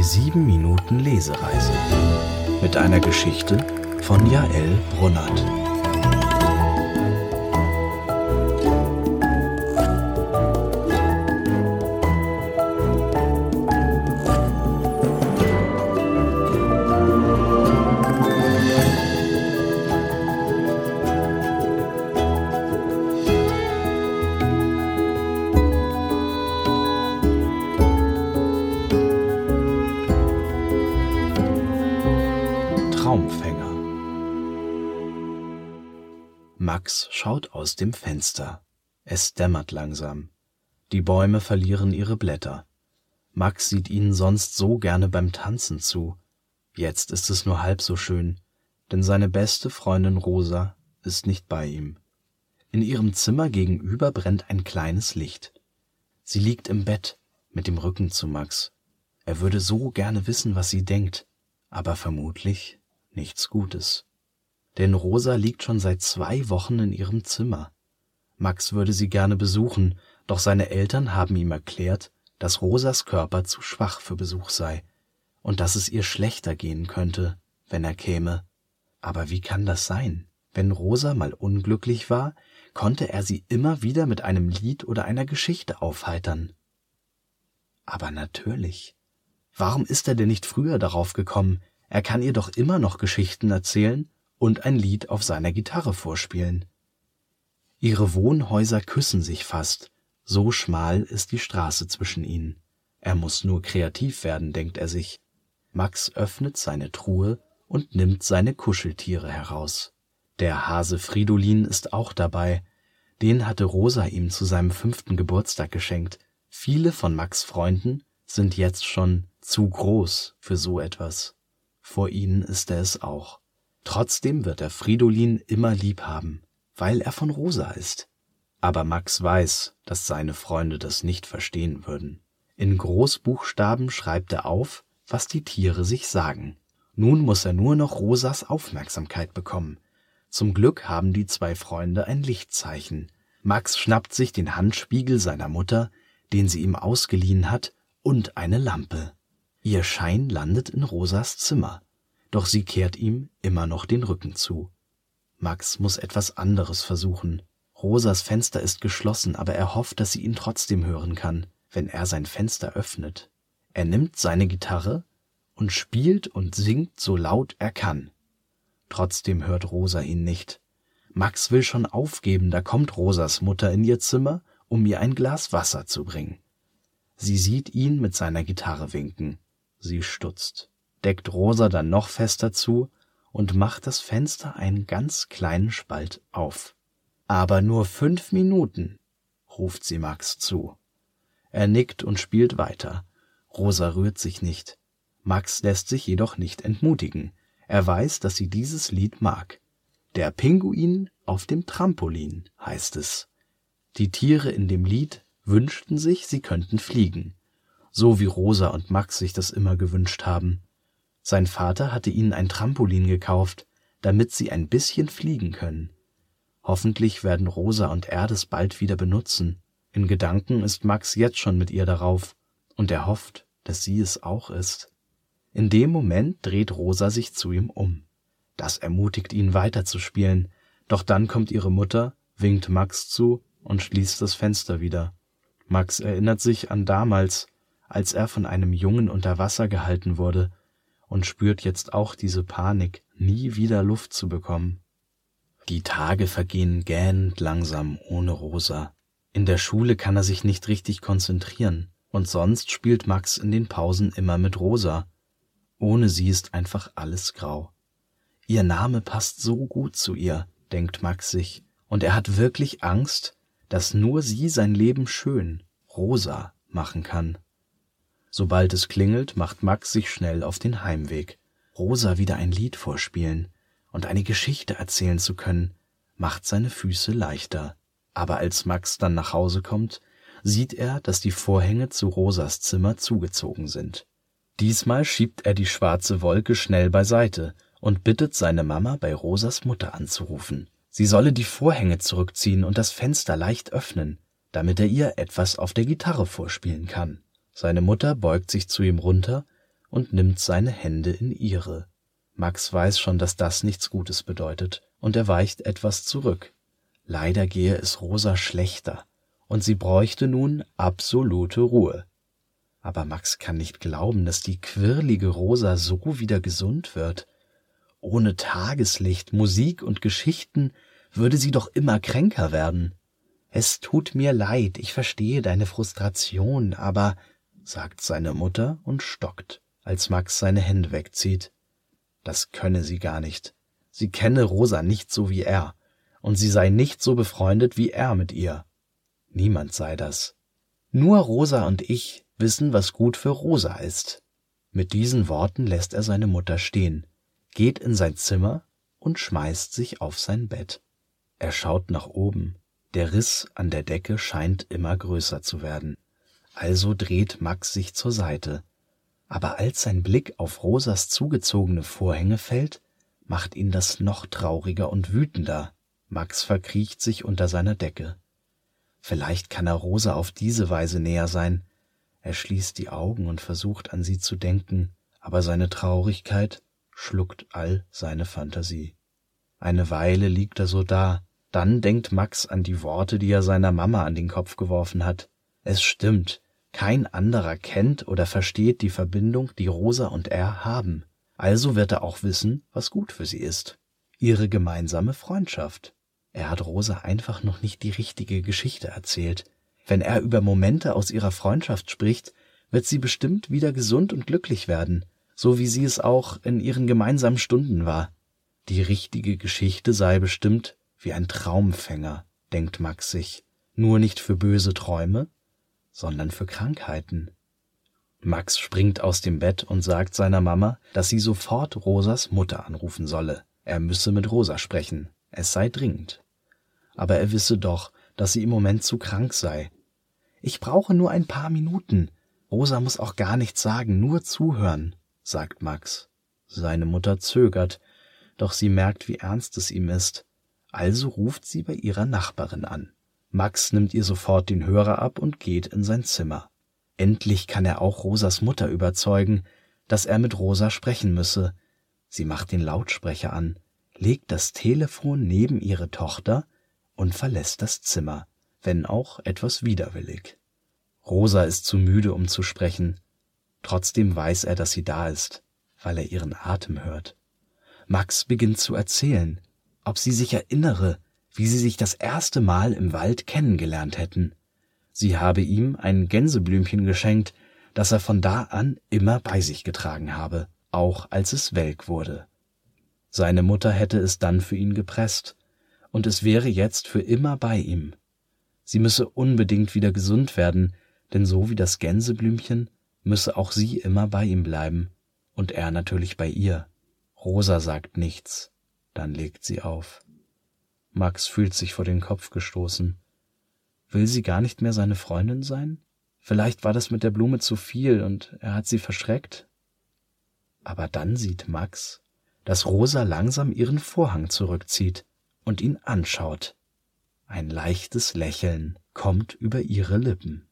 Die 7 Minuten Lesereise mit einer Geschichte von Jael Brunnert. Traumfänger Max schaut aus dem Fenster. Es dämmert langsam. Die Bäume verlieren ihre Blätter. Max sieht ihnen sonst so gerne beim Tanzen zu. Jetzt ist es nur halb so schön, denn seine beste Freundin Rosa ist nicht bei ihm. In ihrem Zimmer gegenüber brennt ein kleines Licht. Sie liegt im Bett mit dem Rücken zu Max. Er würde so gerne wissen, was sie denkt, aber vermutlich nichts Gutes. Denn Rosa liegt schon seit zwei Wochen in ihrem Zimmer. Max würde sie gerne besuchen, doch seine Eltern haben ihm erklärt, dass Rosas Körper zu schwach für Besuch sei und dass es ihr schlechter gehen könnte, wenn er käme. Aber wie kann das sein? Wenn Rosa mal unglücklich war, konnte er sie immer wieder mit einem Lied oder einer Geschichte aufheitern. Aber natürlich. Warum ist er denn nicht früher darauf gekommen, er kann ihr doch immer noch Geschichten erzählen und ein Lied auf seiner Gitarre vorspielen. Ihre Wohnhäuser küssen sich fast, so schmal ist die Straße zwischen ihnen. Er muss nur kreativ werden, denkt er sich. Max öffnet seine Truhe und nimmt seine Kuscheltiere heraus. Der Hase Fridolin ist auch dabei. Den hatte Rosa ihm zu seinem fünften Geburtstag geschenkt. Viele von Max Freunden sind jetzt schon zu groß für so etwas. Vor ihnen ist er es auch. Trotzdem wird er Fridolin immer lieb haben, weil er von Rosa ist. Aber Max weiß, dass seine Freunde das nicht verstehen würden. In Großbuchstaben schreibt er auf, was die Tiere sich sagen. Nun muss er nur noch Rosas Aufmerksamkeit bekommen. Zum Glück haben die zwei Freunde ein Lichtzeichen. Max schnappt sich den Handspiegel seiner Mutter, den sie ihm ausgeliehen hat, und eine Lampe. Ihr Schein landet in Rosas Zimmer, doch sie kehrt ihm immer noch den Rücken zu. Max muss etwas anderes versuchen. Rosas Fenster ist geschlossen, aber er hofft, dass sie ihn trotzdem hören kann, wenn er sein Fenster öffnet. Er nimmt seine Gitarre und spielt und singt so laut er kann. Trotzdem hört Rosa ihn nicht. Max will schon aufgeben, da kommt Rosas Mutter in ihr Zimmer, um ihr ein Glas Wasser zu bringen. Sie sieht ihn mit seiner Gitarre winken. Sie stutzt, deckt Rosa dann noch fester zu und macht das Fenster einen ganz kleinen Spalt auf. Aber nur fünf Minuten, ruft sie Max zu. Er nickt und spielt weiter. Rosa rührt sich nicht. Max lässt sich jedoch nicht entmutigen. Er weiß, dass sie dieses Lied mag. Der Pinguin auf dem Trampolin heißt es. Die Tiere in dem Lied wünschten sich, sie könnten fliegen so wie Rosa und Max sich das immer gewünscht haben. Sein Vater hatte ihnen ein Trampolin gekauft, damit sie ein bisschen fliegen können. Hoffentlich werden Rosa und er das bald wieder benutzen. In Gedanken ist Max jetzt schon mit ihr darauf, und er hofft, dass sie es auch ist. In dem Moment dreht Rosa sich zu ihm um. Das ermutigt ihn weiterzuspielen, doch dann kommt ihre Mutter, winkt Max zu und schließt das Fenster wieder. Max erinnert sich an damals, als er von einem Jungen unter Wasser gehalten wurde, und spürt jetzt auch diese Panik, nie wieder Luft zu bekommen. Die Tage vergehen gähnend langsam ohne Rosa. In der Schule kann er sich nicht richtig konzentrieren, und sonst spielt Max in den Pausen immer mit Rosa. Ohne sie ist einfach alles grau. Ihr Name passt so gut zu ihr, denkt Max sich, und er hat wirklich Angst, dass nur sie sein Leben schön, rosa, machen kann. Sobald es klingelt, macht Max sich schnell auf den Heimweg. Rosa wieder ein Lied vorspielen und eine Geschichte erzählen zu können, macht seine Füße leichter. Aber als Max dann nach Hause kommt, sieht er, dass die Vorhänge zu Rosas Zimmer zugezogen sind. Diesmal schiebt er die schwarze Wolke schnell beiseite und bittet seine Mama bei Rosas Mutter anzurufen. Sie solle die Vorhänge zurückziehen und das Fenster leicht öffnen, damit er ihr etwas auf der Gitarre vorspielen kann. Seine Mutter beugt sich zu ihm runter und nimmt seine Hände in ihre. Max weiß schon, dass das nichts Gutes bedeutet, und er weicht etwas zurück. Leider gehe es Rosa schlechter, und sie bräuchte nun absolute Ruhe. Aber Max kann nicht glauben, dass die quirlige Rosa so wieder gesund wird. Ohne Tageslicht, Musik und Geschichten würde sie doch immer kränker werden. Es tut mir leid, ich verstehe deine Frustration, aber, sagt seine Mutter und stockt, als Max seine Hände wegzieht. Das könne sie gar nicht. Sie kenne Rosa nicht so wie er, und sie sei nicht so befreundet wie er mit ihr. Niemand sei das. Nur Rosa und ich wissen, was gut für Rosa ist. Mit diesen Worten lässt er seine Mutter stehen, geht in sein Zimmer und schmeißt sich auf sein Bett. Er schaut nach oben. Der Riss an der Decke scheint immer größer zu werden. Also dreht Max sich zur Seite. Aber als sein Blick auf Rosas zugezogene Vorhänge fällt, macht ihn das noch trauriger und wütender. Max verkriecht sich unter seiner Decke. Vielleicht kann er Rosa auf diese Weise näher sein. Er schließt die Augen und versucht an sie zu denken, aber seine Traurigkeit schluckt all seine Fantasie. Eine Weile liegt er so da, dann denkt Max an die Worte, die er seiner Mama an den Kopf geworfen hat. Es stimmt, kein anderer kennt oder versteht die Verbindung, die Rosa und er haben. Also wird er auch wissen, was gut für sie ist. Ihre gemeinsame Freundschaft. Er hat Rosa einfach noch nicht die richtige Geschichte erzählt. Wenn er über Momente aus ihrer Freundschaft spricht, wird sie bestimmt wieder gesund und glücklich werden, so wie sie es auch in ihren gemeinsamen Stunden war. Die richtige Geschichte sei bestimmt wie ein Traumfänger, denkt Max sich, nur nicht für böse Träume, sondern für Krankheiten. Max springt aus dem Bett und sagt seiner Mama, dass sie sofort Rosas Mutter anrufen solle. Er müsse mit Rosa sprechen, es sei dringend. Aber er wisse doch, dass sie im Moment zu krank sei. Ich brauche nur ein paar Minuten. Rosa muss auch gar nichts sagen, nur zuhören, sagt Max. Seine Mutter zögert, doch sie merkt, wie ernst es ihm ist. Also ruft sie bei ihrer Nachbarin an. Max nimmt ihr sofort den Hörer ab und geht in sein Zimmer. Endlich kann er auch Rosas Mutter überzeugen, dass er mit Rosa sprechen müsse. Sie macht den Lautsprecher an, legt das Telefon neben ihre Tochter und verlässt das Zimmer, wenn auch etwas widerwillig. Rosa ist zu müde, um zu sprechen. Trotzdem weiß er, dass sie da ist, weil er ihren Atem hört. Max beginnt zu erzählen, ob sie sich erinnere, wie sie sich das erste Mal im Wald kennengelernt hätten. Sie habe ihm ein Gänseblümchen geschenkt, das er von da an immer bei sich getragen habe, auch als es welk wurde. Seine Mutter hätte es dann für ihn gepresst, und es wäre jetzt für immer bei ihm. Sie müsse unbedingt wieder gesund werden, denn so wie das Gänseblümchen müsse auch sie immer bei ihm bleiben, und er natürlich bei ihr. Rosa sagt nichts, dann legt sie auf. Max fühlt sich vor den Kopf gestoßen. Will sie gar nicht mehr seine Freundin sein? Vielleicht war das mit der Blume zu viel und er hat sie verschreckt. Aber dann sieht Max, dass Rosa langsam ihren Vorhang zurückzieht und ihn anschaut. Ein leichtes Lächeln kommt über ihre Lippen.